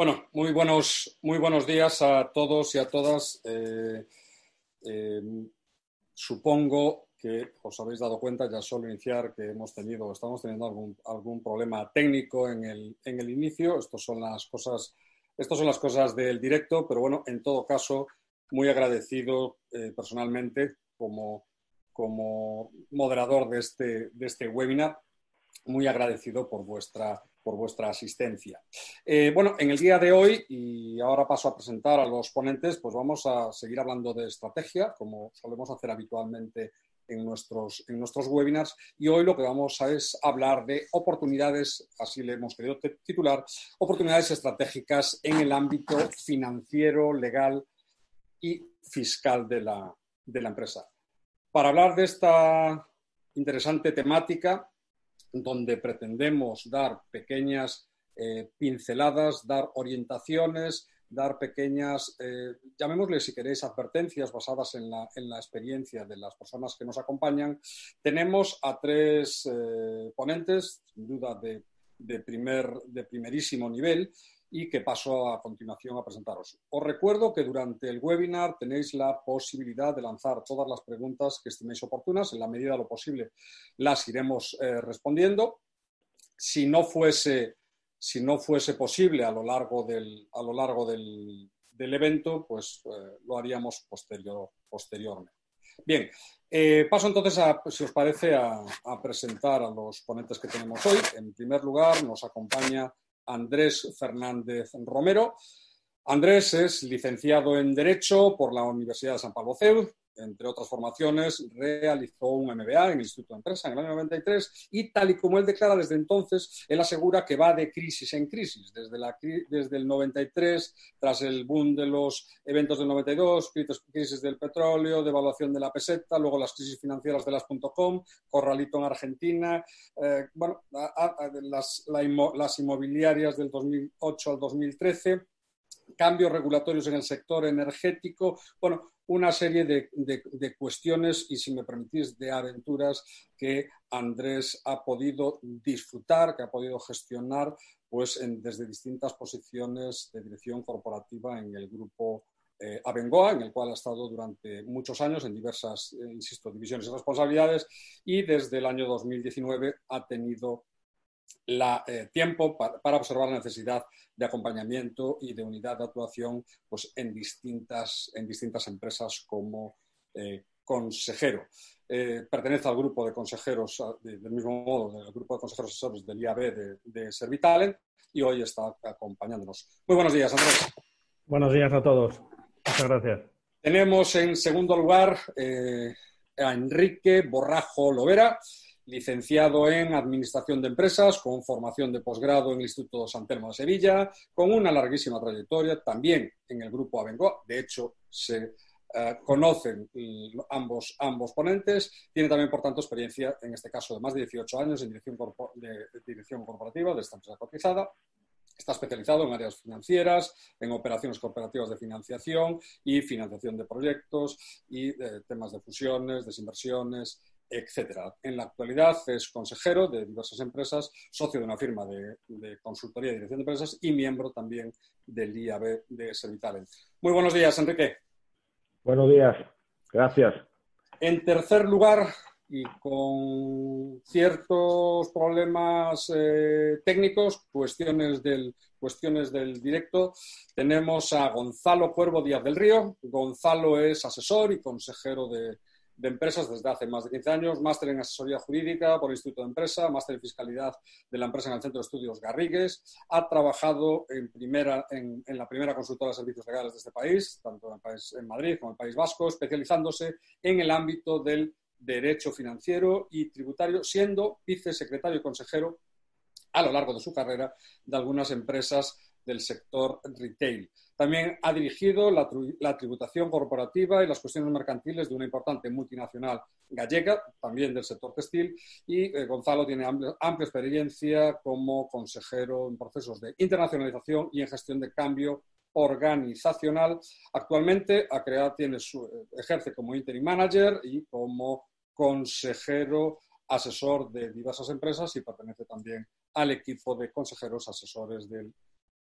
Bueno, muy buenos, muy buenos días a todos y a todas. Eh, eh, supongo que os habéis dado cuenta, ya solo iniciar, que hemos tenido, estamos teniendo algún, algún problema técnico en el, en el inicio. Estos son las cosas, estas son las cosas del directo, pero bueno, en todo caso, muy agradecido eh, personalmente como, como moderador de este, de este webinar, muy agradecido por vuestra por vuestra asistencia. Eh, bueno, en el día de hoy, y ahora paso a presentar a los ponentes, pues vamos a seguir hablando de estrategia, como solemos hacer habitualmente en nuestros, en nuestros webinars. Y hoy lo que vamos a es hablar de oportunidades, así le hemos querido titular, oportunidades estratégicas en el ámbito financiero, legal y fiscal de la, de la empresa. Para hablar de esta interesante temática, donde pretendemos dar pequeñas eh, pinceladas, dar orientaciones, dar pequeñas, eh, llamémosle si queréis, advertencias basadas en la, experiencia de las personas que nos acompañan. Tenemos a tres eh, ponentes, sin duda de, primer, de primerísimo nivel, y que paso a continuación a presentaros. Os recuerdo que durante el webinar tenéis la posibilidad de lanzar todas las preguntas que estiméis oportunas. En la medida de lo posible las iremos eh, respondiendo. Si no, fuese, si no fuese posible a lo largo del, a lo largo del, evento, pues eh, lo haríamos posterior, posteriormente. Bien, eh, paso entonces, a, si os parece, a presentar a los ponentes que tenemos hoy. En primer lugar, nos acompaña Andrés Fernández Romero. Andrés es licenciado en Derecho por la Universidad de San Pablo CEU. Entre otras formaciones, realizó un MBA en el Instituto de Empresa en el año 93 y tal y como él declara desde entonces, él asegura que va de crisis en crisis. Desde, la, desde el 93, tras el boom de los eventos del 92, crisis del petróleo, devaluación de la peseta, luego las crisis financieras de las .com, Corralito en Argentina, eh, bueno, las, las inmobiliarias del 2008 al 2013 cambios regulatorios en el sector energético, bueno, una serie de, cuestiones y, si me permitís, de aventuras que Andrés ha podido disfrutar, que ha podido gestionar pues, desde distintas posiciones de dirección corporativa en el grupo eh, Abengoa, en el cual ha estado durante muchos años en diversas, eh, insisto, divisiones y responsabilidades y desde el año 2019 ha tenido la, eh, tiempo para, observar la necesidad de acompañamiento y de unidad de actuación pues, en, distintas, en distintas empresas como eh, consejero. Eh, pertenece al grupo de consejeros, del mismo modo, del grupo de consejeros asesores del IAB de, de Servitalent y hoy está acompañándonos. Muy buenos días, Andrés. Buenos días a todos. Muchas gracias. Tenemos en segundo lugar a Enrique Borrajo Lovera licenciado en Administración de Empresas, con formación de posgrado en el Instituto San Telmo de Sevilla, con una larguísima trayectoria también en el Grupo Abengoa. De hecho, se eh, conocen ambos, ambos ponentes. Tiene también, por tanto, experiencia, en este caso, de más de 18 años en dirección, de, dirección corporativa de esta empresa cotizada. Está especializado en áreas financieras, en operaciones cooperativas de financiación y financiación de proyectos y eh, temas de fusiones, desinversiones, etcétera. En la actualidad es consejero de diversas empresas, socio de una firma de, consultoría y dirección de empresas y miembro también del IAB de Servitalent. Muy buenos días, Enrique. Buenos días, gracias. En tercer lugar, y con ciertos problemas eh, técnicos, cuestiones del, cuestiones del directo, tenemos a Gonzalo Cuervo Díaz del Río. Gonzalo es asesor y consejero de, de empresas desde hace más de 15 años, máster en asesoría jurídica por el Instituto de Empresa, máster en fiscalidad de la empresa en el Centro de Estudios Garrigues. Ha trabajado en, primera, en, la primera consultora de servicios legales de este país, tanto en, el país, en Madrid como en el País Vasco, especializándose en el ámbito del derecho financiero y tributario, siendo vicesecretario y consejero a lo largo de su carrera de algunas empresas del sector retail. También ha dirigido la, tributación corporativa y las cuestiones mercantiles de una importante multinacional gallega, también del sector textil, y eh, Gonzalo tiene amplia, experiencia como consejero en procesos de internacionalización y en gestión de cambio organizacional. Actualmente ha creado, tiene su, eh, ejerce como interim manager y como consejero asesor de diversas empresas y pertenece también al equipo de consejeros asesores del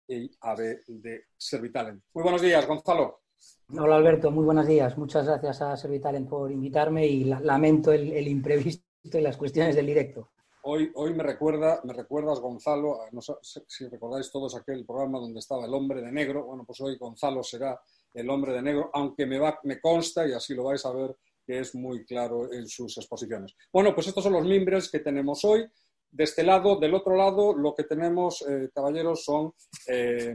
y AB de Servitalent. Muy buenos días, Gonzalo. Hola Alberto, muy buenos días. Muchas gracias a Servitalent por invitarme y lamento el, imprevisto y las cuestiones del directo. Hoy, hoy me, recuerda, me recuerdas, Gonzalo, no sé si recordáis todos aquel programa donde estaba el hombre de negro. Bueno, pues hoy Gonzalo será el hombre de negro, aunque me, va, me consta, y así lo vais a ver, que es muy claro en sus exposiciones. Bueno, pues estos son los mimbres que tenemos hoy. De este lado, del otro lado, lo que tenemos, eh, caballeros, son eh,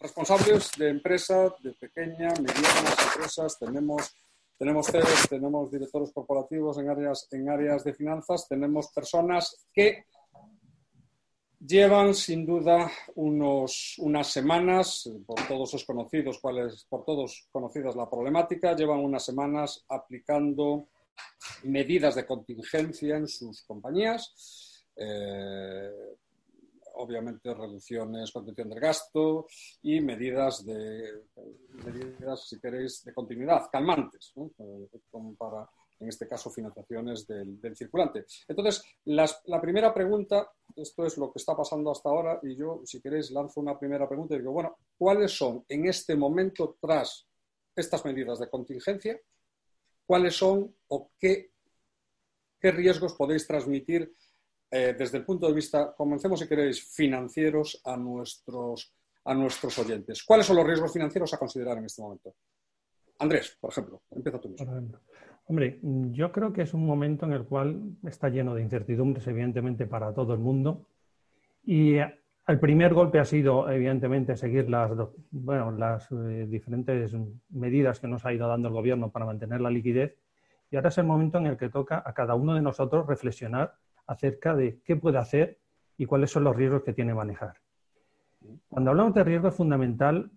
responsables de empresas, de pequeñas, medianas empresas. Tenemos, tenemos CEOs, tenemos directores corporativos en áreas, en áreas de finanzas, tenemos personas que Llevan sin duda unos, unas semanas, por todos es conocidos cuál es, por todos conocidas la problemática, llevan unas semanas aplicando medidas de contingencia en sus compañías, eh, obviamente reducciones, contención del gasto y medidas de, medidas, si queréis, de continuidad, calmantes, como para en este caso financiaciones del, circulante. Entonces, la primera pregunta, esto es lo que está pasando hasta ahora, y yo, si queréis, lanzo una primera pregunta y digo, bueno, ¿cuáles son en este momento, tras estas medidas de contingencia, cuáles son o qué, qué riesgos podéis transmitir eh, desde el punto de vista, comencemos si queréis, financieros a nuestros, a nuestros oyentes? ¿Cuáles son los riesgos financieros a considerar en este momento? Andrés, por ejemplo, empieza tú mismo. Hombre, yo creo que es un momento en el cual está lleno de incertidumbres, evidentemente, para todo el mundo. Y el primer golpe ha sido, evidentemente, seguir las, bueno, las eh, diferentes medidas que nos ha ido dando el gobierno para mantener la liquidez. Y ahora es el momento en el que toca a cada uno de nosotros reflexionar acerca de qué puede hacer y cuáles son los riesgos que tiene manejar. Cuando hablamos de riesgo es fundamental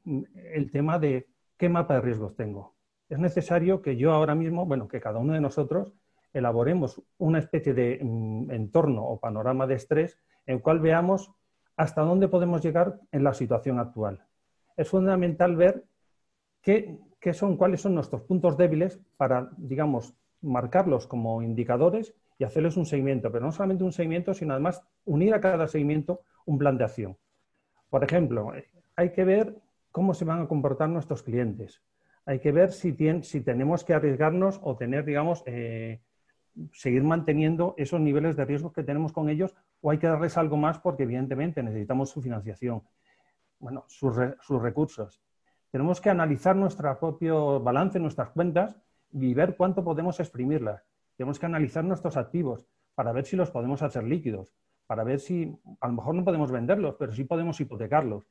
el tema de qué mapa de riesgos tengo es necesario que yo ahora mismo, bueno, que cada uno de nosotros elaboremos una especie de mm, entorno o panorama de estrés en el cual veamos hasta dónde podemos llegar en la situación actual. Es fundamental ver qué, son, cuáles son nuestros puntos débiles para, digamos, marcarlos como indicadores y hacerles un seguimiento, pero no solamente un seguimiento, sino además unir a cada seguimiento un plan de acción. Por ejemplo, hay que ver cómo se van a comportar nuestros clientes, hay que ver si, tenemos que arriesgarnos o tener, digamos, eh, seguir manteniendo esos niveles de riesgo que tenemos con ellos o hay que darles algo más porque evidentemente necesitamos su financiación, bueno, sus, recursos. Tenemos que analizar nuestro propio balance, nuestras cuentas y ver cuánto podemos exprimirlas. Tenemos que analizar nuestros activos para ver si los podemos hacer líquidos, para ver si a lo mejor no podemos venderlos, pero sí podemos hipotecarlos.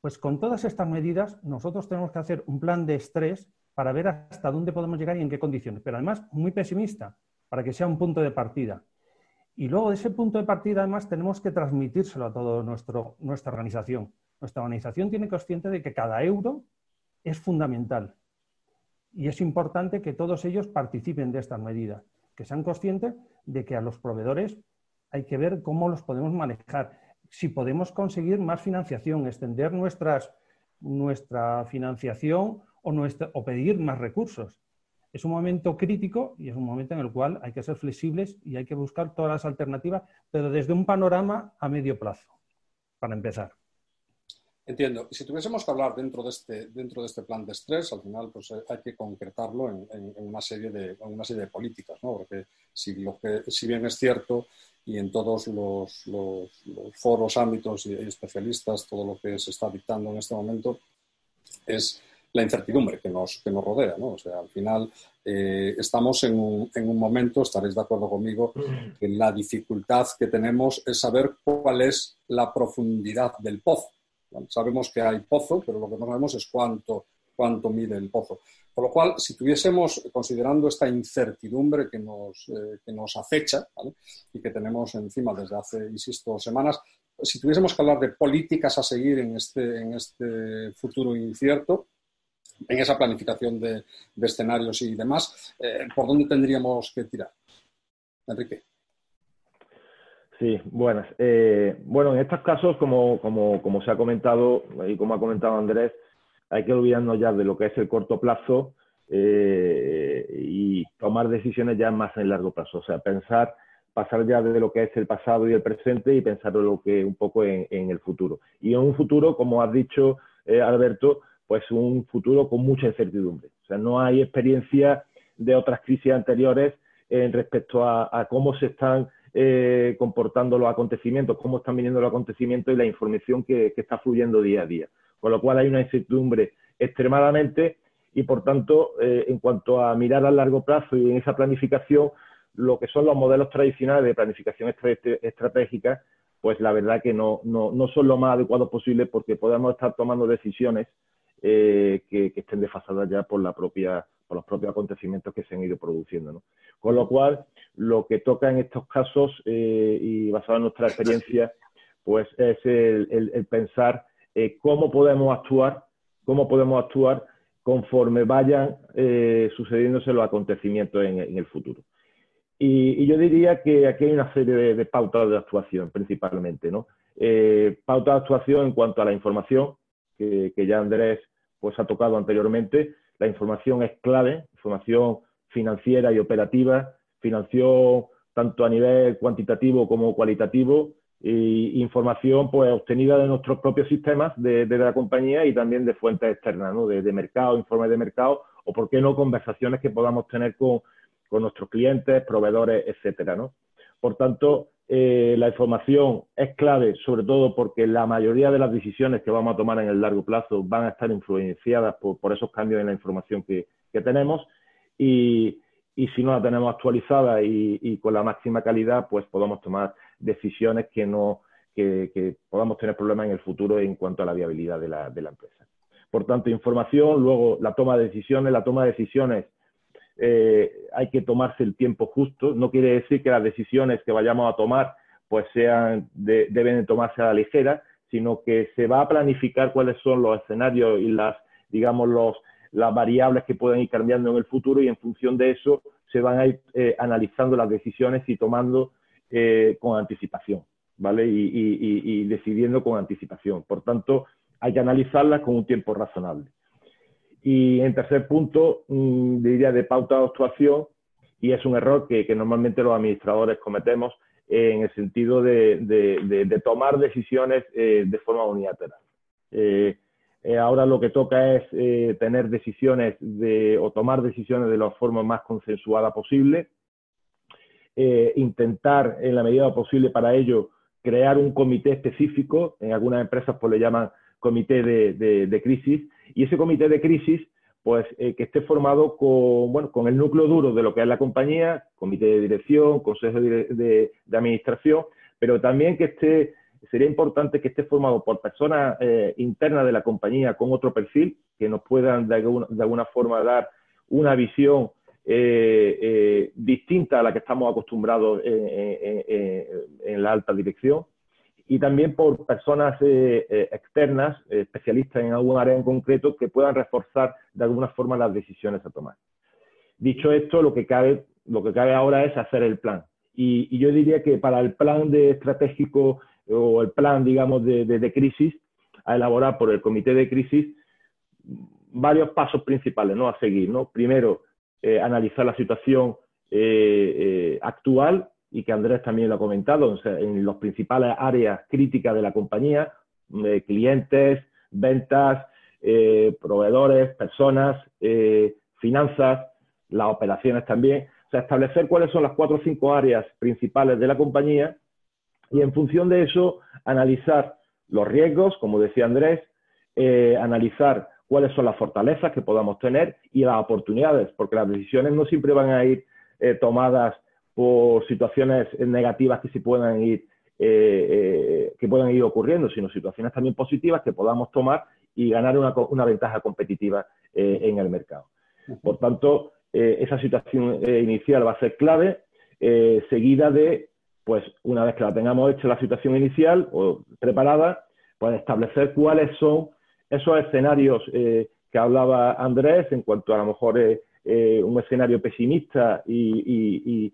Pues con todas estas medidas nosotros tenemos que hacer un plan de estrés para ver hasta dónde podemos llegar y en qué condiciones, pero además muy pesimista, para que sea un punto de partida. Y luego de ese punto de partida además tenemos que transmitírselo a toda nuestra organización. Nuestra organización tiene consciente de que cada euro es fundamental y es importante que todos ellos participen de estas medidas, que sean conscientes de que a los proveedores hay que ver cómo los podemos manejar si podemos conseguir más financiación, extender nuestra financiación o pedir más recursos. Es un momento crítico y es un momento en el cual hay que ser flexibles y hay que buscar todas las alternativas, pero desde un panorama a medio plazo, para empezar. Entiendo. Si tuviésemos que hablar dentro de este, dentro de este plan de estrés, al final pues, eh, hay que concretarlo en, una, serie de, una serie de políticas, ¿no? Porque si, lo que, si bien es cierto y en todos los, foros, ámbitos y especialistas, todo lo que se está dictando en este momento es la incertidumbre que nos, que nos rodea. ¿no? O sea, al final eh, estamos en un, en un, momento, estaréis de acuerdo conmigo, que la dificultad que tenemos es saber cuál es la profundidad del pozo. sabemos que hay pozo, pero lo que no sabemos es cuánto, cuánto mide el pozo. Por lo cual, si tuviésemos, considerando esta incertidumbre que nos, eh, que nos acecha y que tenemos encima desde hace, insisto, semanas, si tuviésemos que hablar de políticas a seguir en este, en este futuro incierto, en esa planificación de, escenarios y demás, eh, ¿por dónde tendríamos que tirar? Enrique. Sí, buenas. Eh, bueno, en estos casos, como, se ha comentado y como ha comentado Andrés, hay que olvidarnos ya de lo que es el corto plazo eh, y tomar decisiones ya más en el largo plazo. O sea, pensar pasar ya de lo que es el pasado y el presente y pensar lo que un poco en, el futuro. Y en un futuro, como has dicho, Alberto, pues un futuro con mucha incertidumbre. O sea, no hay experiencia de otras crisis anteriores en respecto a, cómo se están eh, comportando los acontecimientos, cómo están viniendo los acontecimientos y la información que, está fluyendo día a día. Con lo cual hay una incertidumbre extremadamente y, por tanto, eh, en cuanto a mirar a largo plazo y en esa planificación, lo que son los modelos tradicionales de planificación estratégica, pues la verdad que no, son lo más adecuados posible porque podemos estar tomando decisiones eh, que, estén desfasadas ya por, la propia, por los propios acontecimientos que se han ido produciendo. Con lo cual, lo que toca en estos casos, eh, y basado en nuestra experiencia, pues es el, pensar eh, cómo podemos actuar, cómo podemos actuar conforme vayan sucediéndose los acontecimientos en el futuro. Y, yo diría que aquí hay una serie de, pautas de actuación principalmente, ¿no? Pautas de actuación en cuanto a la información, que, ya Andrés pues, ha tocado anteriormente. La información es clave, información financiera y operativa, financiación tanto a nivel cuantitativo como cualitativo, y información pues obtenida de nuestros propios sistemas de, la compañía y también de fuentes externas, ¿no? de, de mercado, informes de mercado, o por qué no conversaciones que podamos tener con, con nuestros clientes, proveedores, etcétera, ¿no? Por tanto, eh, la información es clave, sobre todo porque la mayoría de las decisiones que vamos a tomar en el largo plazo van a estar influenciadas por, esos cambios en la información que, tenemos y, si no la tenemos actualizada y, con la máxima calidad, pues podamos tomar decisiones que no que, podamos tener problemas en el futuro en cuanto a la viabilidad de la, de la empresa. Por tanto, información, luego la toma de decisiones, la toma de decisiones eh, hay que tomarse el tiempo justo. No quiere decir que las decisiones que vayamos a tomar pues sean deben tomarse a la ligera, sino que se va a planificar cuáles son los escenarios y las, digamos, los, las variables que pueden ir cambiando en el futuro y en función de eso se van a ir eh, analizando las decisiones y tomando eh, con anticipación, ¿vale? y decidiendo con anticipación. Por tanto, hay que analizarlas con un tiempo razonable. Y en tercer punto, mm, diría de pauta de actuación, y es un error que, normalmente los administradores cometemos en el sentido de, tomar decisiones eh, de forma unilateral. Eh, eh, ahora lo que toca es tener decisiones de, o tomar decisiones de la forma más consensuada posible, intentar en la medida posible para ello crear un comité específico, en algunas empresas pues le llaman comité de, crisis y ese comité de crisis pues eh, que esté formado con, bueno, con el núcleo duro de lo que es la compañía, comité de dirección, consejo de, administración, pero también que esté, sería importante que esté formado por personas eh, internas de la compañía con otro perfil, que nos puedan de alguna, forma dar una visión eh, distinta a la que estamos acostumbrados en la alta dirección y también por personas eh, eh, externas, eh, especialistas en algún área en concreto, que puedan reforzar de alguna forma las decisiones a tomar. Dicho esto, lo que cabe, lo que cabe ahora es hacer el plan. Y, yo diría que para el plan de estratégico o el plan, digamos, de, crisis, a elaborar por el comité de crisis, varios pasos principales ¿no? a seguir. ¿no? Primero, analizar la situación actual y que Andrés también lo ha comentado, en las principales áreas críticas de la compañía, clientes, ventas, eh, proveedores, personas, eh, finanzas, las operaciones también. O sea, establecer cuáles son las cuatro o cinco áreas principales de la compañía y en función de eso analizar los riesgos, como decía Andrés, eh, analizar cuáles son las fortalezas que podamos tener y las oportunidades, porque las decisiones no siempre van a ir tomadas por situaciones negativas que se puedan ir eh, eh, que puedan ir ocurriendo, sino situaciones también positivas que podamos tomar y ganar una, ventaja competitiva eh, en el mercado. Por tanto, esa situación inicial va a ser clave, seguida de, pues, una vez que la tengamos hecha la situación inicial o preparada, pues establecer cuáles son esos escenarios que hablaba Andrés en cuanto a, lo mejor un escenario pesimista y y,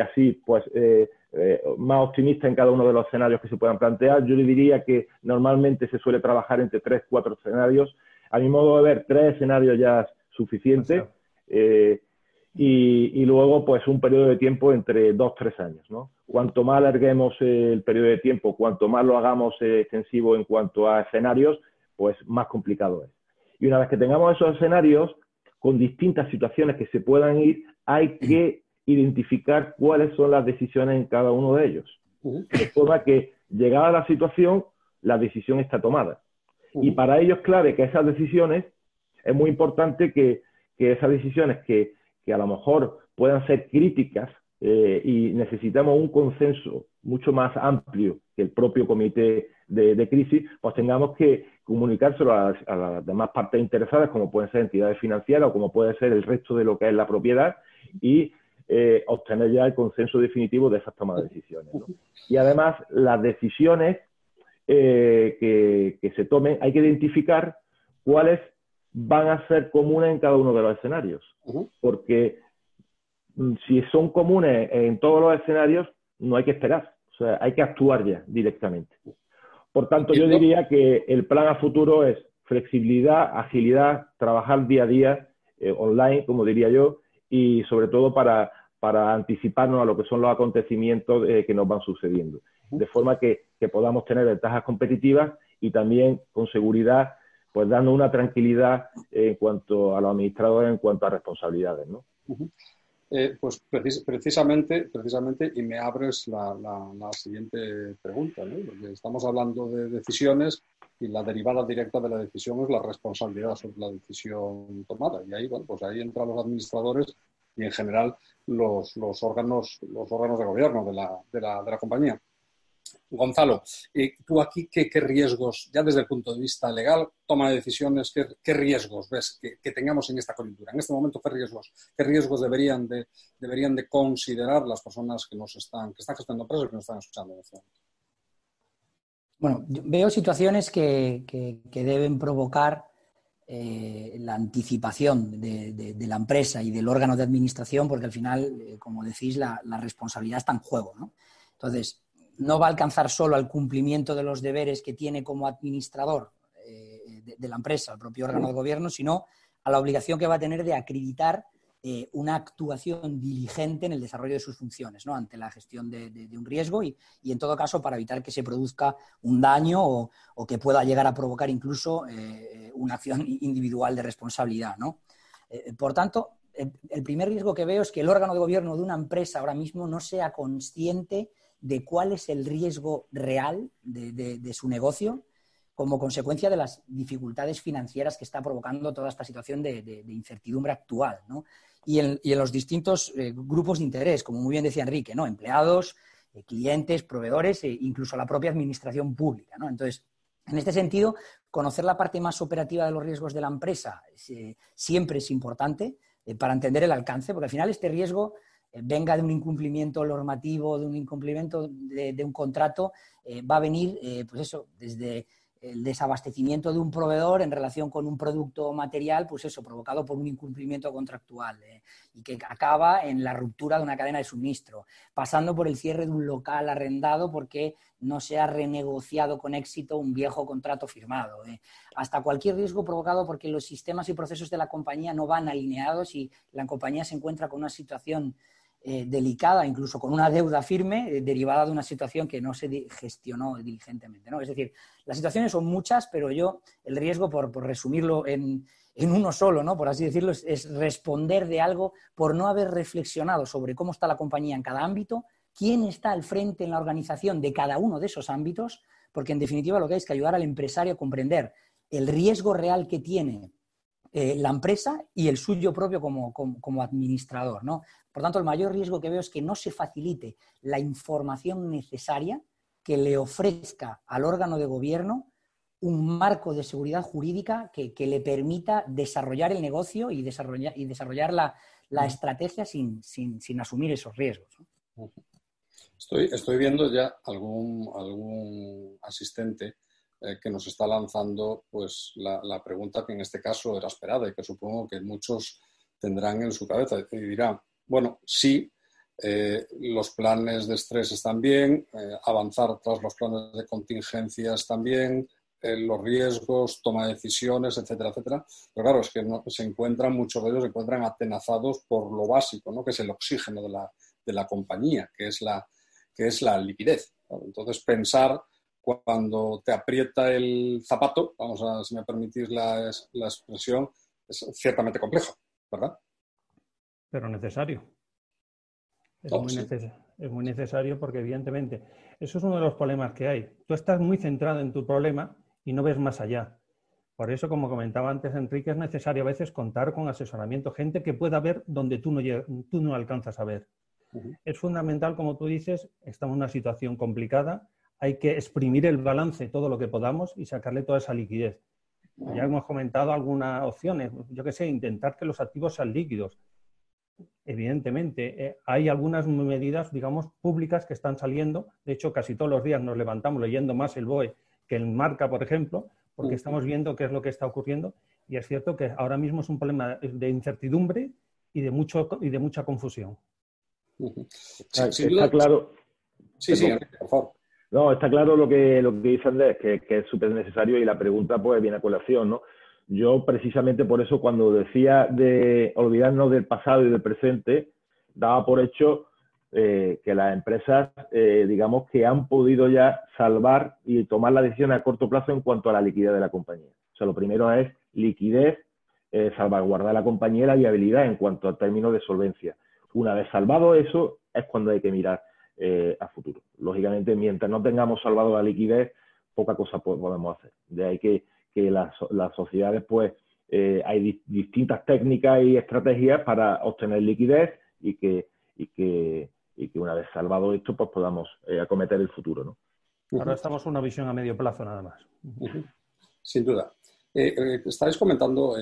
así pues eh, eh, más optimista en cada uno de los escenarios que se puedan plantear. Yo le diría que normalmente se suele trabajar entre tres, cuatro escenarios. A mi modo de ver, tres escenarios ya es suficiente. Eh, y, luego pues un periodo de tiempo entre dos, tres años. ¿no? Cuanto más alarguemos el periodo de tiempo, cuanto más lo hagamos extensivo en cuanto a escenarios, pues más complicado es. Y una vez que tengamos esos escenarios, con distintas situaciones que se puedan ir, hay que identificar cuáles son las decisiones en cada uno de ellos. De forma que, llegada la situación, la decisión está tomada. Y para ello es clave que esas decisiones, es muy importante que, esas decisiones que, a lo mejor puedan ser críticas eh, y necesitamos un consenso mucho más amplio que el propio comité de, crisis, pues tengamos que comunicárselo a, las demás partes interesadas, como pueden ser entidades financieras o como puede ser el resto de lo que es la propiedad, y eh, obtener ya el consenso definitivo de esas tomas de decisiones. Y además, las decisiones eh, que, se tomen, hay que identificar cuáles van a ser comunes en cada uno de los escenarios. Porque mm, si son comunes en todos los escenarios, no hay que esperar. O sea, hay que actuar ya directamente. Por tanto, yo diría que el plan a futuro es flexibilidad, agilidad, trabajar día a día eh, online, como diría yo, y sobre todo para, para anticiparnos a lo que son los acontecimientos eh, que nos van sucediendo. De forma que, podamos tener ventajas competitivas y también con seguridad, pues dando una tranquilidad en cuanto a los administradores, en cuanto a responsabilidades. ¿no? Eh, pues precisamente, precisamente, y me abres la, siguiente pregunta, ¿no? Porque estamos hablando de decisiones y la derivada directa de la decisión es la responsabilidad sobre la decisión tomada. Y ahí, bueno, pues ahí entran los administradores y en general los, los órganos, los órganos de gobierno de la, de la, de la compañía. Gonzalo, tú aquí, ¿qué, riesgos, ya desde el punto de vista legal, toma de decisiones, qué, riesgos ves que, tengamos en esta coyuntura? En este momento, ¿qué riesgos, qué riesgos deberían, de, deberían de considerar las personas que nos están, que están gestando empresas que nos están escuchando en este? Bueno, veo situaciones que, deben provocar eh, la anticipación de, la empresa y del órgano de administración, porque al final, eh, como decís, la, responsabilidad está en juego. ¿no? Entonces, no va a alcanzar solo al cumplimiento de los deberes que tiene como administrador eh, de, la empresa, el propio órgano de gobierno, sino a la obligación que va a tener de acreditar eh, una actuación diligente en el desarrollo de sus funciones, ¿no? ante la gestión de, un riesgo y, en todo caso, para evitar que se produzca un daño o, que pueda llegar a provocar incluso eh, una acción individual de responsabilidad. ¿no? por tanto, el primer riesgo que veo es que el órgano de gobierno de una empresa ahora mismo no sea consciente de cuál es el riesgo real de, su negocio como consecuencia de las dificultades financieras que está provocando toda esta situación de, incertidumbre actual. Y, en, los distintos eh, grupos de interés, como muy bien decía Enrique, ¿no? empleados, eh, clientes, proveedores e incluso la propia administración pública. Entonces, en este sentido, conocer la parte más operativa de los riesgos de la empresa siempre es importante para entender el alcance, porque al final este riesgo venga de un incumplimiento normativo, de un incumplimiento de, un contrato, va a venir, pues eso, desde el desabastecimiento de un proveedor en relación con un producto material, pues eso, provocado por un incumplimiento contractual y que acaba en la ruptura de una cadena de suministro, pasando por el cierre de un local arrendado porque no se ha renegociado con éxito un viejo contrato firmado, hasta cualquier riesgo provocado porque los sistemas y procesos de la compañía no van alineados y la compañía se encuentra con una situación eh, delicada, incluso con una deuda firme, eh, derivada de una situación que no se gestionó diligentemente. ¿no? Es decir, las situaciones son muchas, pero yo, el riesgo, por, resumirlo en, uno solo, ¿no? por así decirlo, es, responder de algo por no haber reflexionado sobre cómo está la compañía en cada ámbito, quién está al frente en la organización de cada uno de esos ámbitos, porque en definitiva lo que hay es que ayudar al empresario a comprender el riesgo real que tiene eh, la empresa y el suyo propio como, como, administrador. ¿no? Por tanto, el mayor riesgo que veo es que no se facilite la información necesaria que le ofrezca al órgano de gobierno un marco de seguridad jurídica que, le permita desarrollar el negocio y desarrollar, y desarrollar la, estrategia sin, asumir esos riesgos. Estoy, estoy viendo ya algún, algún asistente eh, que nos está lanzando pues, la, pregunta que en este caso era esperada y que supongo que muchos tendrán en su cabeza. Y dirán, bueno, sí, eh, los planes de estrés están bien, eh, avanzar tras los planes de contingencia están bien, los riesgos, toma decisiones, etcétera, etcétera. Pero claro, es que no, se encuentran, muchos de ellos se encuentran atenazados por lo básico, ¿no? que es el oxígeno de la, de la compañía, que es la, que es la liquidez. Entonces, pensar cuando te aprieta el zapato, vamos a, si me permitís la, la expresión, es ciertamente complejo, ¿verdad? Pero necesario. Es, muy necesario. es muy necesario porque, evidentemente, eso es uno de los problemas que hay. Tú estás muy centrado en tu problema y no ves más allá. Por eso, como comentaba antes Enrique, es necesario a veces contar con asesoramiento, gente que pueda ver donde tú no, tú no alcanzas a ver. Es fundamental, como tú dices, estamos en una situación complicada, hay que exprimir el balance todo lo que podamos y sacarle toda esa liquidez. Ya hemos comentado algunas opciones, yo que sé, intentar que los activos sean líquidos. Evidentemente, eh, hay algunas medidas, digamos, públicas que están saliendo. De hecho, casi todos los días nos levantamos leyendo más el BOE que el Marca, por ejemplo, porque estamos viendo qué es lo que está ocurriendo. Y es cierto que ahora mismo es un problema de incertidumbre y de, mucho, y de mucha confusión. está claro. Sí, sí, por favor. No, está claro lo que, lo que dice Andrés, que, que es súper necesario y la pregunta pues viene a colación, ¿no? Yo precisamente por eso cuando decía de olvidarnos del pasado y del presente, daba por hecho eh, que las empresas, eh, digamos, que han podido ya salvar y tomar la decisión a corto plazo en cuanto a la liquidez de la compañía. O sea, lo primero es liquidez, eh, salvaguardar la compañía y la viabilidad en cuanto a términos de solvencia. Una vez salvado eso, es cuando hay que mirar a futuro. Lógicamente, mientras no tengamos salvado la liquidez, poca cosa podemos hacer. De ahí que que las, sociedades, pues, eh, hay distintas técnicas y estrategias para obtener liquidez y que, y que, y que una vez salvado esto, pues podamos eh, acometer el futuro, ¿no? Ahora estamos en una visión a medio plazo nada más. Sin duda. Eh, estáis comentando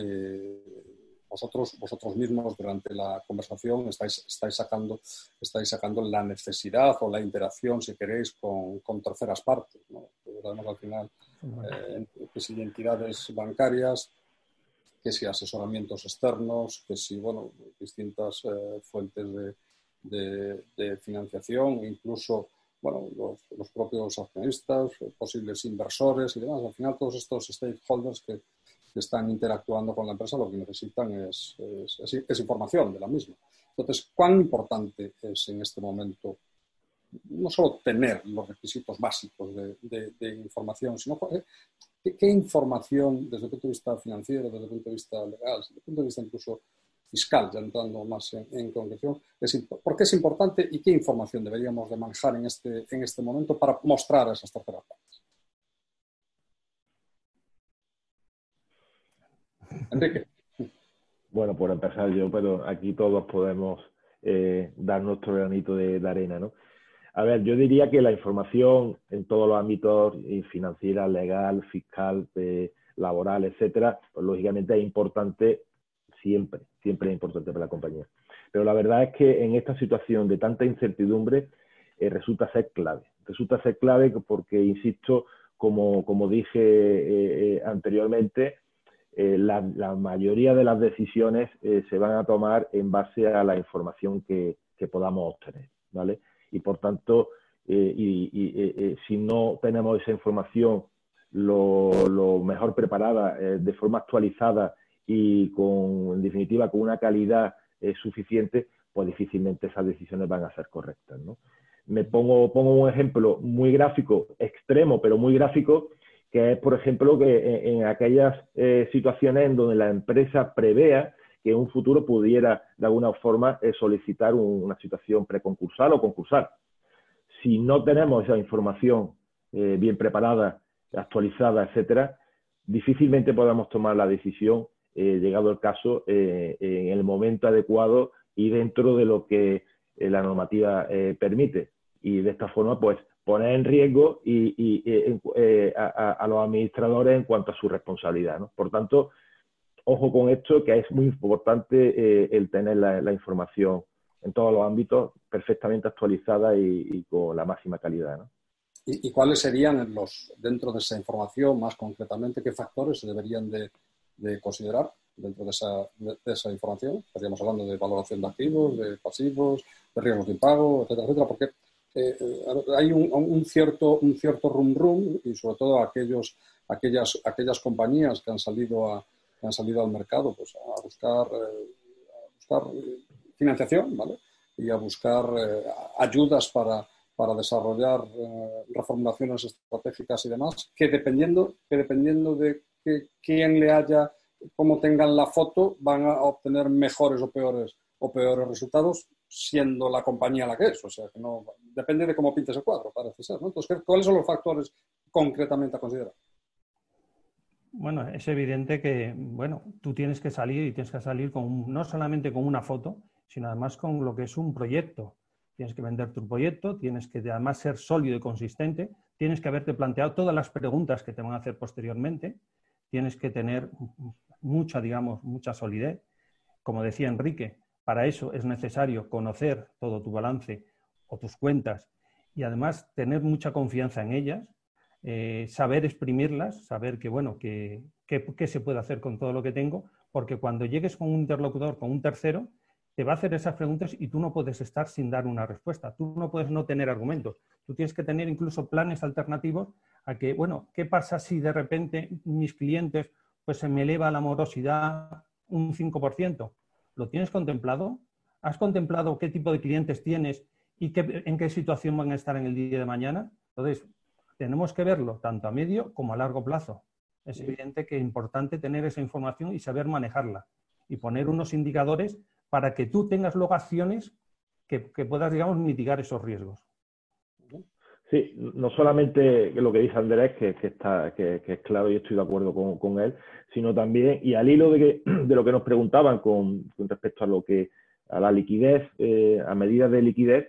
vosotros, vosotros mismos durante la conversación estáis, estáis, sacando, estáis sacando la necesidad o la interacción, si queréis, con, con terceras partes. ¿no? Además, al final, eh, que si entidades bancarias, que si asesoramientos externos, que si, bueno, distintas eh, fuentes de, de, financiación, incluso, bueno, los, los, propios accionistas, posibles inversores y demás. Al final, todos estos stakeholders que, que están interactuando con la empresa lo que necesitan es, es, es, información de la misma. Entonces, ¿cuán importante es en este momento no solo tener los requisitos básicos de, información, sino ¿qué, información desde el punto de vista financiero, desde el punto de vista legal, desde el punto de vista incluso fiscal, ya entrando más en, concreción, ¿por qué es importante y qué información deberíamos de manejar en este, en este momento para mostrar a esas terceras partes? Bueno, por empezar yo, pero aquí todos podemos eh, dar nuestro granito de, arena, ¿no? A ver, yo diría que la información en todos los ámbitos, eh, financiera, legal, fiscal, eh, laboral, etcétera, pues lógicamente es importante siempre, siempre es importante para la compañía. Pero la verdad es que en esta situación de tanta incertidumbre eh, resulta ser clave. Resulta ser clave porque, insisto, como, como dije anteriormente, la, mayoría de las decisiones se van a tomar en base a la información que, podamos obtener, ¿vale? y por tanto, eh, y, eh, eh, si no tenemos esa información lo, mejor preparada, de forma actualizada y con, en definitiva, con una calidad suficiente, pues difícilmente esas decisiones van a ser correctas. Me pongo, pongo un ejemplo muy gráfico, extremo, pero muy gráfico, que es, por ejemplo, que en, aquellas situaciones en donde la empresa prevea que en un futuro pudiera de alguna forma eh, solicitar una situación preconcursal o concursal. Si no tenemos esa información eh, bien preparada, actualizada, etcétera, difícilmente podamos tomar la decisión, eh, llegado el caso, en el momento adecuado y dentro de lo que la normativa permite. Y de esta forma, pues, poner en riesgo y, a, a, los administradores en cuanto a su responsabilidad. ¿no? Por tanto, ojo con esto, que es muy importante eh, el tener la, información en todos los ámbitos perfectamente actualizada y, con la máxima calidad. ¿no? ¿Y, cuáles serían los, dentro de esa información, más concretamente, qué factores se deberían de, considerar dentro de esa, de, esa, información? Estaríamos hablando de valoración de activos, de pasivos, de riesgos de impago, etcétera, etcétera, porque eh, hay un, cierto, un cierto rum rum y sobre todo aquellos, aquellas, aquellas compañías que han salido, a, han salido al mercado pues, a, buscar, a buscar financiación ¿vale? y a buscar ayudas para, para desarrollar reformulaciones estratégicas y demás, que dependiendo, que dependiendo de que, quién le haya, cómo tengan la foto, van a obtener mejores o peores o peores resultados siendo la compañía la que es. O sea, que no depende de cómo pintes el cuadro, parece ser. ¿no? Entonces, ¿cuáles son los factores concretamente a considerar? Bueno, es evidente que, bueno, tú tienes que salir y tienes que salir con no solamente con una foto, sino además con lo que es un proyecto. Tienes que vender tu proyecto, tienes que además ser sólido y consistente, tienes que haberte planteado todas las preguntas que te van a hacer posteriormente, tienes que tener mucha, digamos, mucha solidez. Como decía Enrique, para eso es necesario conocer todo tu balance o tus cuentas y además tener mucha confianza en ellas, eh, saber exprimirlas, saber que, bueno, que, qué se puede hacer con todo lo que tengo, porque cuando llegues con un interlocutor, con un tercero, te va a hacer esas preguntas y tú no puedes estar sin dar una respuesta. Tú no puedes no tener argumentos. Tú tienes que tener incluso planes alternativos a que, bueno, ¿qué pasa si de repente mis clientes pues se me eleva la morosidad un 5%? ¿Lo tienes contemplado? ¿Has contemplado qué tipo de clientes tienes y en qué situación van a estar en el día de mañana? Entonces, tenemos que verlo tanto a medio como a largo plazo. Es evidente que es importante tener esa información y saber manejarla y poner unos indicadores para que tú tengas luego acciones que, puedas, digamos, mitigar esos riesgos. Sí, no solamente lo que dice Andrés, que, está, que, es claro y estoy de acuerdo con, él, sino también, y al hilo de, de lo que nos preguntaban con, respecto a lo que a la liquidez, eh, a medidas de liquidez,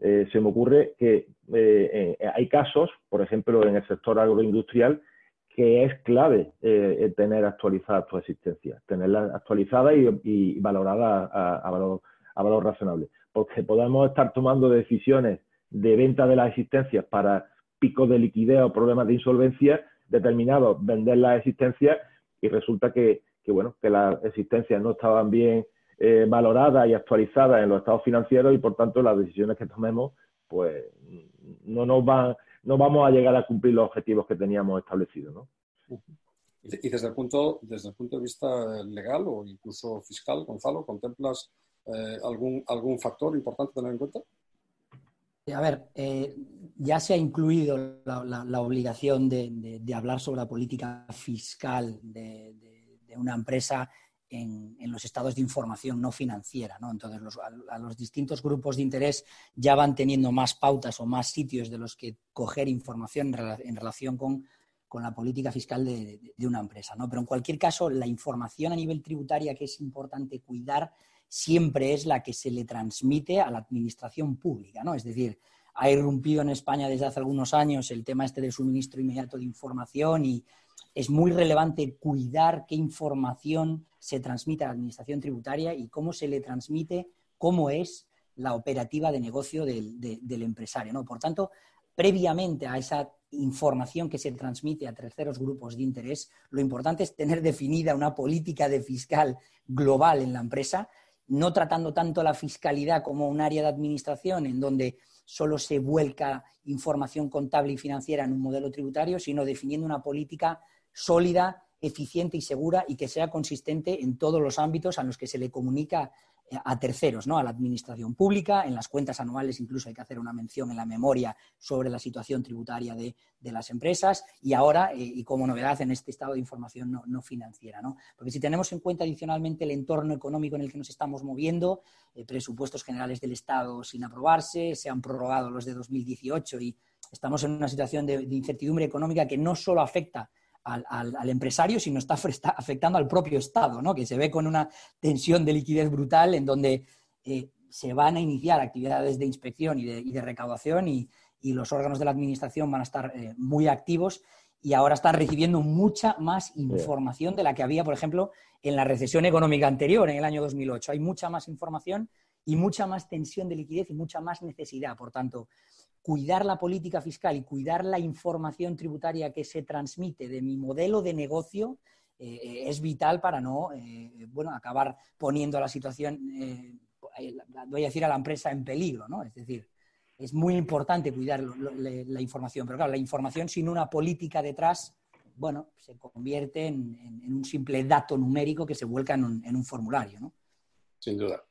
eh, se me ocurre que eh, hay casos, por ejemplo, en el sector agroindustrial, que es clave tener actualizada tu existencia, tenerla actualizada y, valorada a, valor, a valor razonable, porque podemos estar tomando decisiones de venta de las existencias para picos de liquidez o problemas de insolvencia determinados, vender las existencias y resulta que, bueno, que las existencias no estaban bien eh, valoradas y actualizadas en los estados financieros y por tanto las decisiones que tomemos pues no nos van no vamos a llegar a cumplir los objetivos que teníamos establecidos ¿no? y desde el punto desde el punto de vista legal o incluso fiscal Gonzalo contemplas eh, algún algún factor importante a tener en cuenta a ver, eh, ya se ha incluido la, obligación de, hablar sobre la política fiscal de, una empresa en, los estados de información no financiera. ¿no? Entonces, a, los distintos grupos de interés ya van teniendo más pautas o más sitios de los que coger información en, relación con, la política fiscal de, una empresa. ¿no? Pero en cualquier caso, la información a nivel tributaria que es importante cuidar siempre es la que se le transmite a la administración pública, ¿no? Es decir, ha irrumpido en España desde hace algunos años el tema este del suministro inmediato de información y es muy relevante cuidar qué información se transmite a la administración tributaria y cómo se le transmite, cómo es la operativa de negocio del, del empresario. ¿no? Por tanto, previamente a esa información que se transmite a terceros grupos de interés, lo importante es tener definida una política de fiscal global en la empresa no tratando tanto la fiscalidad como un área de administración en donde solo se vuelca información contable y financiera en un modelo tributario, sino definiendo una política sólida, eficiente y segura y que sea consistente en todos los ámbitos a los que se le comunica a terceros, ¿no? a la administración pública. En las cuentas anuales incluso hay que hacer una mención en la memoria sobre la situación tributaria de, las empresas y ahora, eh, y como novedad en este estado de información no, financiera. ¿no? Porque si tenemos en cuenta adicionalmente el entorno económico en el que nos estamos moviendo, eh, presupuestos generales del Estado sin aprobarse, se han prorrogado los de 2018 y estamos en una situación de, de incertidumbre económica que no solo afecta al, empresario, sino está afectando al propio Estado, ¿no? que se ve con una tensión de liquidez brutal en donde eh, se van a iniciar actividades de inspección y de, recaudación y, los órganos de la Administración van a estar eh, muy activos y ahora están recibiendo mucha más información de la que había, por ejemplo, en la recesión económica anterior, en el año 2008. Hay mucha más información y mucha más tensión de liquidez y mucha más necesidad. Por tanto, cuidar la política fiscal y cuidar la información tributaria que se transmite de mi modelo de negocio eh, eh, es vital para no eh, bueno, acabar poniendo la situación, voy a decir, a la empresa en peligro. ¿no? Es decir, es muy importante cuidar la información, pero claro, la información sin una política detrás, bueno, se convierte en, un simple dato numérico que se vuelca en un, formulario, ¿no? Sin duda,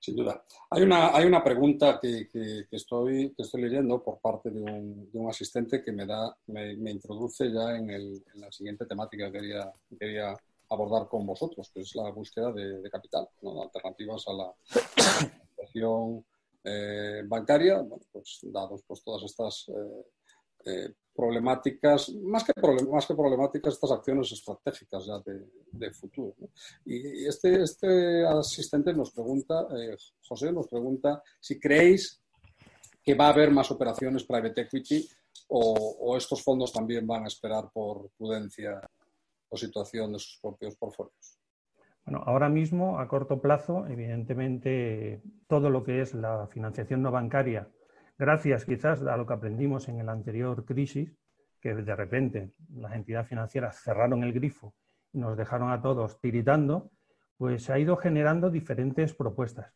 sin duda. Hay una, hay una pregunta que, estoy, que estoy leyendo por parte de un, asistente que me, da, me, introduce ya en, la siguiente temática que quería, quería abordar con vosotros, que es la búsqueda de, capital, alternativas a la situación eh, bancaria, pues dados pues, todas estas eh, eh, problemáticas, más que, más que problemáticas, estas acciones estratégicas ya de, futuro. Y, este, este asistente nos pregunta, José nos pregunta si creéis que va a haber más operaciones private equity o, o estos fondos también van a esperar por prudencia o situación de sus propios portfolios. Bueno, ahora mismo, a corto plazo, evidentemente, todo lo que es la financiación no bancaria, gracias quizás a lo que aprendimos en la anterior crisis, que de repente las entidades financieras cerraron el grifo y nos dejaron a todos tiritando, pues se ha ido generando diferentes propuestas.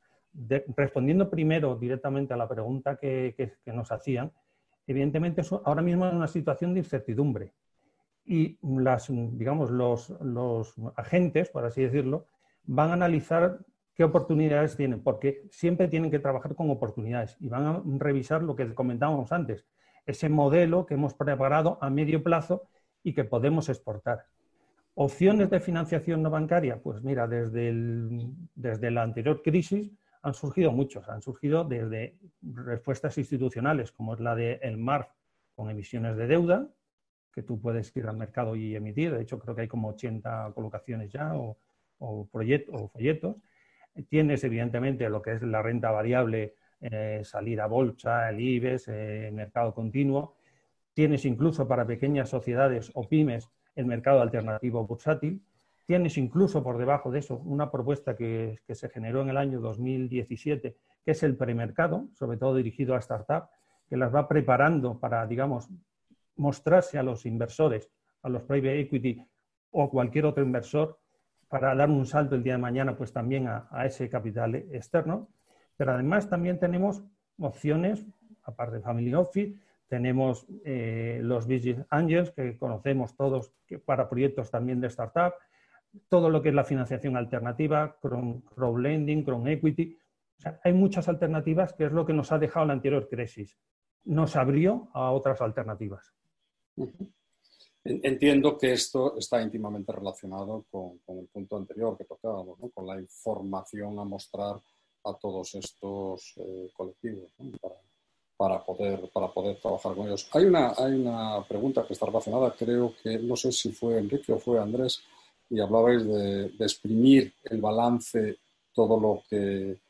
respondiendo primero directamente a la pregunta que, nos hacían, evidentemente ahora mismo es una situación de incertidumbre y las, digamos, los, los, agentes, por así decirlo, van a analizar qué oportunidades tienen, porque siempre tienen que trabajar con oportunidades y van a revisar lo que comentábamos antes, ese modelo que hemos preparado a medio plazo y que podemos exportar. Opciones de financiación no bancaria, pues mira, desde, el, desde la anterior crisis han surgido muchos, han surgido desde respuestas institucionales, como es la del el MARF con emisiones de deuda, que tú puedes ir al mercado y emitir. De hecho, creo que hay como 80 colocaciones ya o, o, o folletos. Tienes, evidentemente, lo que es la renta variable, eh, salir a bolsa, el IBEX, eh, mercado continuo. Tienes incluso para pequeñas sociedades o pymes el mercado alternativo bursátil. Tienes incluso por debajo de eso una propuesta que, que se generó en el año 2017, que es el premercado, sobre todo dirigido a startups, que las va preparando para, digamos, mostrarse a los inversores, a los private equity o cualquier otro inversor para dar un salto el día de mañana pues también a, ese capital externo. Pero además también tenemos opciones, aparte de Family Office, tenemos eh, los Business Angels que conocemos todos para proyectos también de startup, todo lo que es la financiación alternativa, crowdlending, crowd equity. hay muchas alternativas que es lo que nos ha dejado la anterior crisis. Nos abrió a otras alternativas. Entiendo que esto está íntimamente relacionado con, el punto anterior que tocábamos, con la información a mostrar a todos estos eh, colectivos para, poder, para poder trabajar con ellos. Hay una, hay una pregunta que está relacionada, creo que no sé si fue Enrique o fue Andrés, y hablabais de, de exprimir el balance todo lo que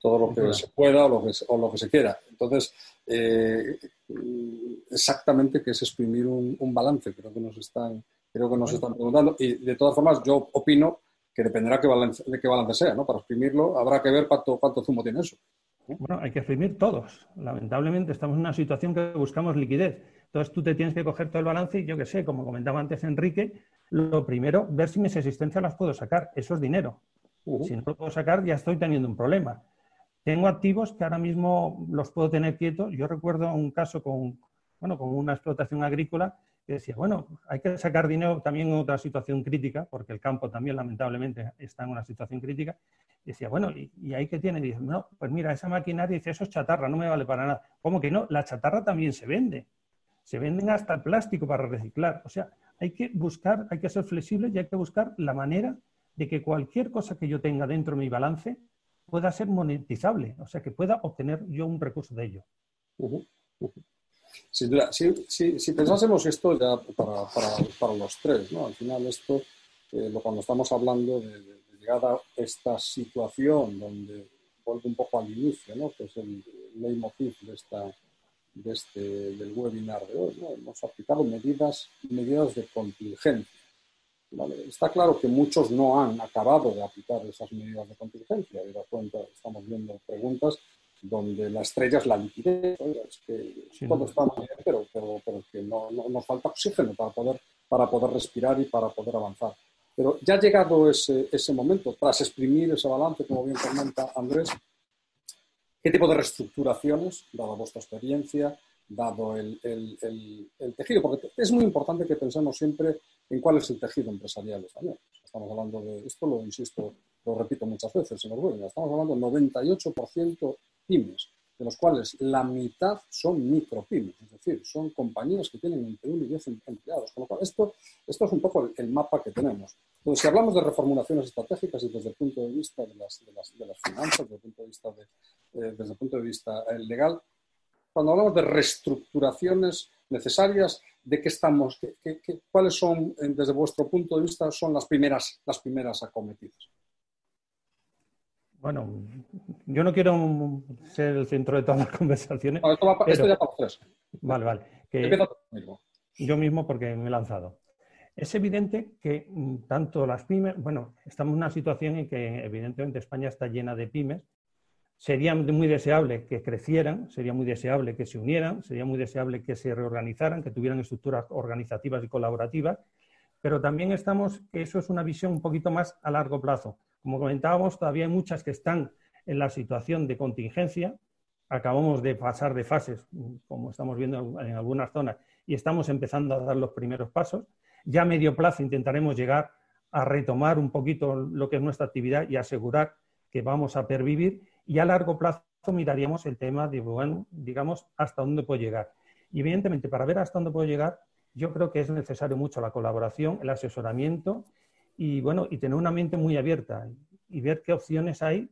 todo lo que se pueda o lo que, o lo que se quiera. Entonces, eh, exactamente qué es exprimir un, balance, creo que nos están, creo que nos están preguntando. Y de todas formas, yo opino que dependerá balance, de qué balance sea, ¿no? Para exprimirlo habrá que ver cuánto, cuánto zumo tiene eso. Bueno, hay que exprimir todos. Lamentablemente estamos en una situación que buscamos liquidez. Entonces tú te tienes que coger todo el balance y yo qué sé, como comentaba antes Enrique, lo primero, ver si mis existencias las puedo sacar. Eso es dinero. Si no lo puedo sacar, ya estoy teniendo un problema. Tengo activos que ahora mismo los puedo tener quietos. Yo recuerdo un caso con, bueno, con una explotación agrícola que decía, bueno, hay que sacar dinero también en otra situación crítica, porque el campo también lamentablemente está en una situación crítica. Y decía, bueno, ¿y, ahí qué tiene? Y dice, no, pues mira, esa maquinaria, dice, eso es chatarra, no me vale para nada. ¿Cómo que no? La chatarra también se vende. Se venden hasta el plástico para reciclar. O sea, hay que buscar, hay que ser flexible y hay que buscar la manera de que cualquier cosa que yo tenga dentro de mi balance pueda ser monetizable, o sea, que pueda obtener yo un recurso de ello. Duda, si, pensásemos esto ya para, los tres, ¿no? Al final esto, eh, cuando estamos hablando de, llegar a esta situación donde vuelve un poco al inicio, ¿no? Que es el leitmotiv de de este, del webinar de hoy. Hemos aplicado medidas, medidas de contingencia Está claro que muchos no han acabado de aplicar esas medidas de contingencia. De cuenta, estamos viendo preguntas donde la estrella es la liquidez. Es que todo está muy bien, pero, pero, que no, nos falta oxígeno para poder, para poder respirar y para poder avanzar. Pero ya ha llegado ese, ese momento, tras exprimir ese balance, como bien comenta Andrés, ¿Qué tipo de reestructuraciones, dada vuestra experiencia, dado el, tejido? Porque es muy importante que pensemos siempre en cuál es el tejido empresarial español. Estamos hablando de, esto lo insisto, lo repito muchas veces, señor Huelga, estamos hablando del 98% pymes, de los cuales la mitad son micropymes, es decir, son compañías que tienen entre 1 y 10 empleados. Con lo cual, esto, esto es un poco el, mapa que tenemos. Entonces, si hablamos de reformulaciones estratégicas y desde el punto de vista de las, de las, de las finanzas, desde el punto de vista, de, eh, desde el punto de vista eh, legal, cuando hablamos de reestructuraciones necesarias, ¿de qué estamos? Qué, qué, cuáles son, desde vuestro punto de vista, son las primeras, las primeras acometidas? Bueno, yo no quiero ser el centro de todas las conversaciones. esto, ya para tres. Vale, vale. yo mismo porque me he lanzado. Es evidente que mm, tanto las pymes, bueno, estamos en una situación en que evidentemente España está llena de pymes. Sería muy deseable que crecieran, sería muy deseable que se unieran, sería muy deseable que se reorganizaran, que tuvieran estructuras organizativas y colaborativas, pero también estamos, eso es una visión un poquito más a largo plazo. Como comentábamos, todavía hay muchas que están en la situación de contingencia. Acabamos de pasar de fases, como estamos viendo en algunas zonas, y estamos empezando a dar los primeros pasos. Ya a medio plazo intentaremos llegar a retomar un poquito lo que es nuestra actividad y asegurar que vamos a pervivir. Y a largo plazo miraríamos el tema de, bueno, digamos, hasta dónde puede llegar. Y evidentemente, para ver hasta dónde puede llegar, yo creo que es necesario mucho la colaboración, el asesoramiento y bueno, y tener una mente muy abierta y ver qué opciones hay,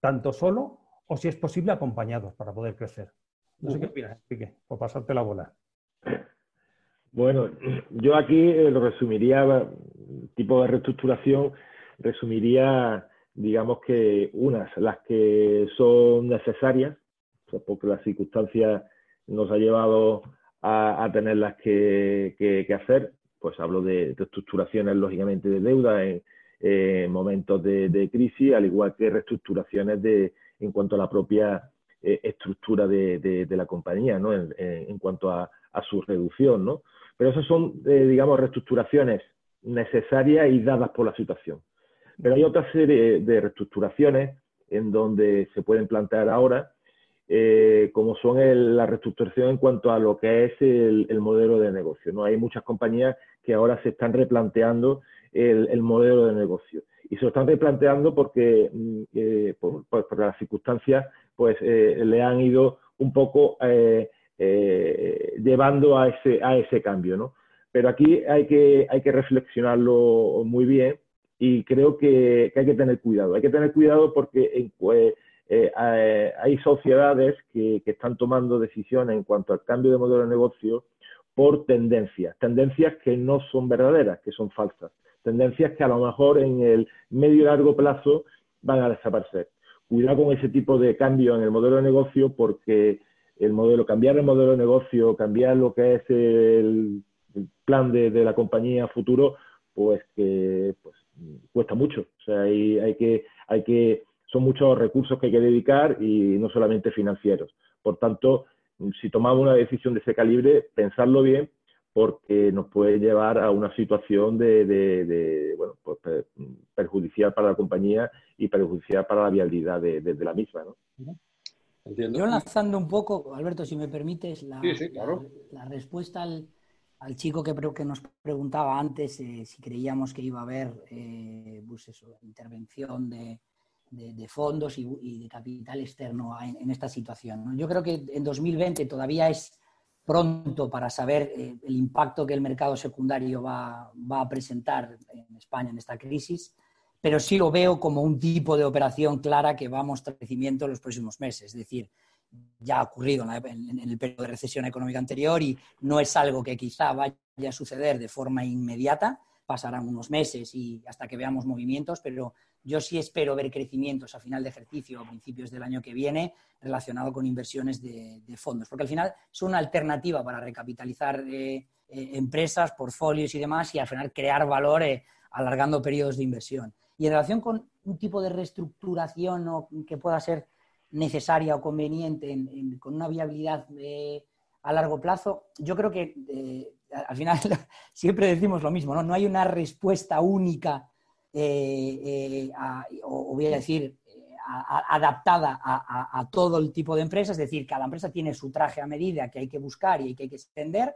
tanto solo o si es posible acompañados para poder crecer. No sé qué opinas, Enrique, por pasarte la bola. Bueno, yo aquí eh, lo resumiría, tipo de reestructuración, resumiría, digamos que unas, las que son necesarias, porque las circunstancias nos ha llevado a, tenerlas que hacer, pues hablo de reestructuraciones, lógicamente, de deuda en, momentos de, crisis, al igual que reestructuraciones de, en cuanto a la propia eh, estructura de, la compañía, ¿no? En, cuanto a, su reducción, ¿no? Pero esas son, eh, digamos, reestructuraciones necesarias y dadas por la situación. Pero hay otra serie de reestructuraciones en donde se pueden plantear ahora eh, como son la reestructuración en cuanto a lo que es el, modelo de negocio. ¿no? Hay muchas compañías que ahora se están replanteando el, modelo de negocio. Y se lo están replanteando porque mm, eh, por, las circunstancias pues, eh, le han ido un poco llevando a ese, a ese cambio. ¿no? Pero aquí hay que, hay que reflexionarlo muy bien y creo que, hay que tener cuidado. Hay que tener cuidado porque pues, eh, hay sociedades que, están tomando decisiones en cuanto al cambio de modelo de negocio por tendencias, tendencias que no son verdaderas, que son falsas, tendencias que a lo mejor en el medio y largo plazo van a desaparecer. Cuidado con ese tipo de cambio en el modelo de negocio porque el modelo, cambiar el modelo de negocio, cambiar lo que es el, plan de, la compañía futuro, pues que pues, cuesta mucho. O sea, hay que, hay que son muchos recursos que hay que dedicar y no solamente financieros. Por tanto, si tomamos una decisión de ese calibre, pensarlo bien porque nos puede llevar a una situación de, bueno, pues, perjudicial para la compañía y perjudicial para la viabilidad de, la misma. ¿no? Yo lanzando un poco, Alberto, si me permites, la, respuesta al, chico que, que nos preguntaba antes eh, si creíamos que iba a haber eh, pues intervención de, fondos y, de capital externo en, esta situación. Yo creo que en 2020 todavía es pronto para saber eh, el impacto que el mercado secundario va, a presentar en España en esta crisis, pero sí lo veo como un tipo de operación clara que va a mostrar crecimiento en los próximos meses. Es decir, ya ha ocurrido en, en el periodo de recesión económica anterior y no es algo que quizá vaya a suceder de forma inmediata, pasarán unos meses y hasta que veamos movimientos, pero yo sí espero ver crecimientos a final de ejercicio o principios del año que viene relacionado con inversiones de, fondos, porque al final es una alternativa para recapitalizar eh, eh, empresas, portfolios y demás y al final crear valor eh, alargando periodos de inversión. Y en relación con un tipo de reestructuración o que pueda ser necesaria o conveniente con una viabilidad a largo plazo, yo creo que al final siempre decimos lo mismo, ¿no? No hay una respuesta única eh, eh, o, voy a decir, adaptada a, todo el tipo de empresas, es decir, cada empresa tiene su traje a medida que hay que buscar y que hay que extender,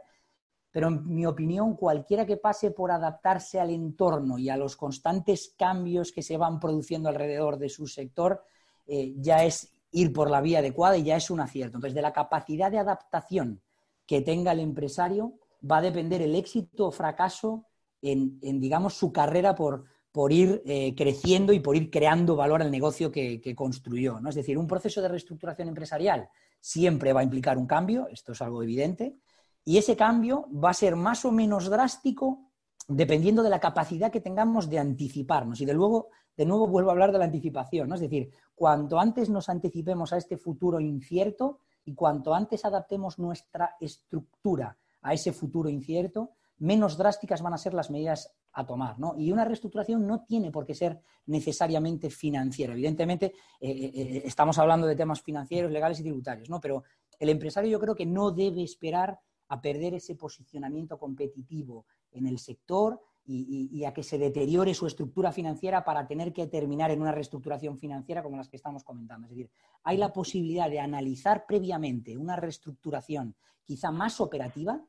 pero en mi opinión, cualquiera que pase por adaptarse al entorno y a los constantes cambios que se van produciendo alrededor de su sector, eh, ya es ir por la vía adecuada y ya es un acierto. Entonces, de la capacidad de adaptación que tenga el empresario va a depender el éxito o fracaso en, digamos, su carrera por, por ir eh, creciendo y por ir creando valor al negocio que, construyó. ¿no? Es decir, un proceso de reestructuración empresarial siempre va a implicar un cambio, esto es algo evidente, y ese cambio va a ser más o menos drástico dependiendo de la capacidad que tengamos de anticiparnos. Y de, luego, de nuevo vuelvo a hablar de la anticipación, ¿no? es decir, cuanto antes nos anticipemos a este futuro incierto y cuanto antes adaptemos nuestra estructura a ese futuro incierto, menos drásticas van a ser las medidas a tomar. ¿no? Y una reestructuración no tiene por qué ser necesariamente financiera. Evidentemente, eh, eh, eh, estamos hablando de temas financieros, legales y tributarios, ¿no? pero el empresario yo creo que no debe esperar a perder ese posicionamiento competitivo en el sector y, a que se deteriore su estructura financiera para tener que terminar en una reestructuración financiera como las que estamos comentando. Es decir, hay la posibilidad de analizar previamente una reestructuración quizá más operativa,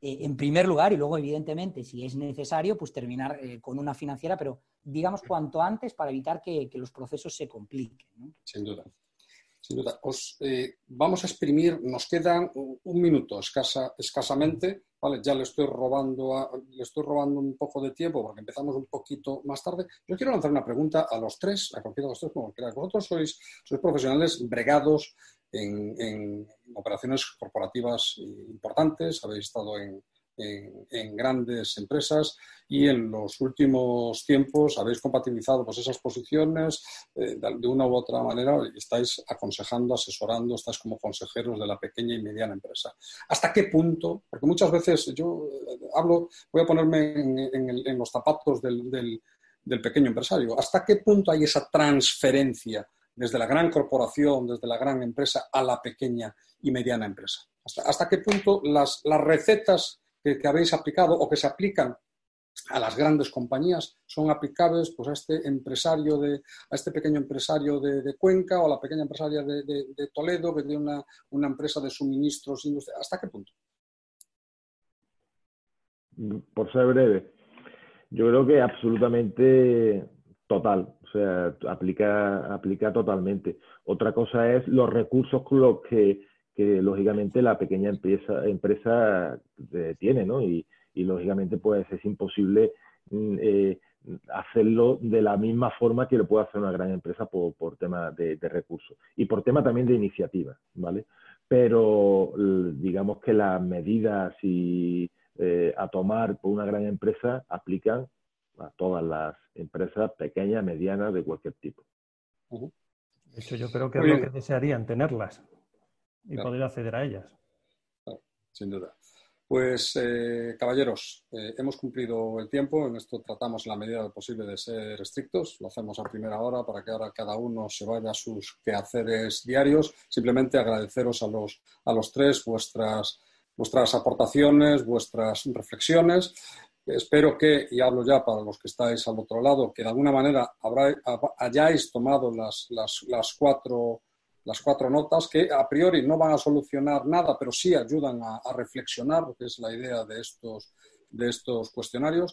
eh, en primer lugar, y luego, evidentemente, si es necesario, pues terminar eh, con una financiera, pero digamos cuanto antes para evitar que, los procesos se compliquen. Sin duda. Sin duda. Os, eh, vamos a exprimir, nos quedan un minuto escasa, escasamente, ¿vale? Ya le estoy, robando le estoy robando un poco de tiempo porque empezamos un poquito más tarde. Yo quiero lanzar una pregunta a los tres, a cualquiera de los tres, como Vosotros sois, sois profesionales bregados en, operaciones corporativas importantes, habéis estado en, grandes empresas y en los últimos tiempos habéis compatibilizado pues, esas posiciones eh, de una u otra manera y estáis aconsejando, asesorando, estáis como consejeros de la pequeña y mediana empresa. ¿Hasta qué punto? Porque muchas veces yo eh, hablo, voy a ponerme en, los zapatos del pequeño empresario. ¿Hasta qué punto hay esa transferencia desde la gran corporación, desde la gran empresa a la pequeña y mediana empresa. ¿Hasta, qué punto las, recetas que, habéis aplicado o que se aplican a las grandes compañías son aplicables pues, a este empresario de, a este pequeño empresario de, Cuenca o a la pequeña empresaria de, Toledo que tiene una, una, empresa de suministros industriales. ¿Hasta qué punto? Por ser breve, yo creo que absolutamente total, o sea, aplica, aplica totalmente. Otra cosa es los recursos con los que, lógicamente la pequeña empresa, empresa eh, tiene, ¿no? Y, lógicamente pues es imposible mm, eh, hacerlo de la misma forma que lo puede hacer una gran empresa por, por tema de, recursos y por tema también de iniciativa, ¿vale? Pero digamos que las medidas y, eh, a tomar por una gran empresa aplican a todas las empresas pequeñas, medianas, de cualquier tipo. De hecho, yo creo que es lo que desearían tenerlas y poder acceder a ellas. sin duda. Pues, eh, caballeros, eh, hemos cumplido el tiempo. En esto tratamos en la medida posible de ser estrictos. Lo hacemos a primera hora para que ahora cada uno se vaya a sus quehaceres diarios. Simplemente agradeceros a los, a los tres vuestras, vuestras aportaciones, vuestras reflexiones. Espero que, y hablo ya para los que estáis al otro lado, que de alguna manera hayáis tomado las, cuatro, las cuatro notas que a priori no van a solucionar nada, pero sí ayudan a, reflexionar, que es la idea de estos, de estos cuestionarios.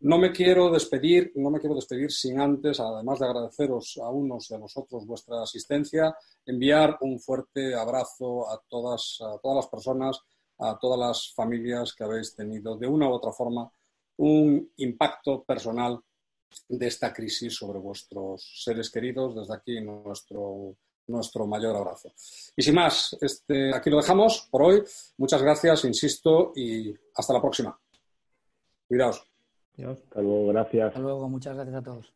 No me quiero despedir, no me quiero despedir sin antes, además de agradeceros a unos y a los otros vuestra asistencia, enviar un fuerte abrazo a todas, a todas las personas, a todas las familias que habéis tenido de una u otra forma un impacto personal de esta crisis sobre vuestros seres queridos. Desde aquí nuestro, nuestro mayor abrazo. Y sin más, este, aquí lo dejamos por hoy. Muchas gracias, insisto, y hasta la próxima. Cuidaos. Hasta luego, gracias. Hasta luego, muchas gracias a todos.